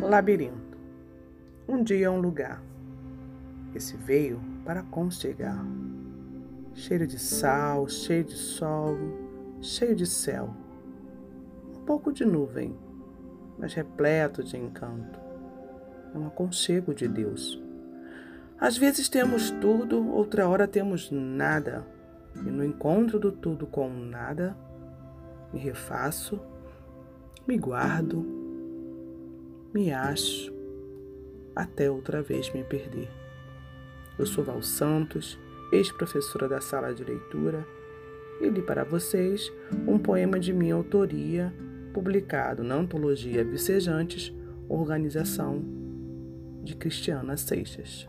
Labirinto. Um dia um lugar. Esse veio para conchegar. Cheiro de sal, cheio de sol, cheio de céu. Um pouco de nuvem, mas repleto de encanto. É um aconchego de Deus. Às vezes temos tudo, outra hora temos nada. E no encontro do tudo com nada, me refaço, me guardo me acho até outra vez me perder. Eu sou Val Santos, ex-professora da sala de leitura, e li para vocês um poema de minha autoria, publicado na antologia Vicejantes, organização de Cristiana Seixas.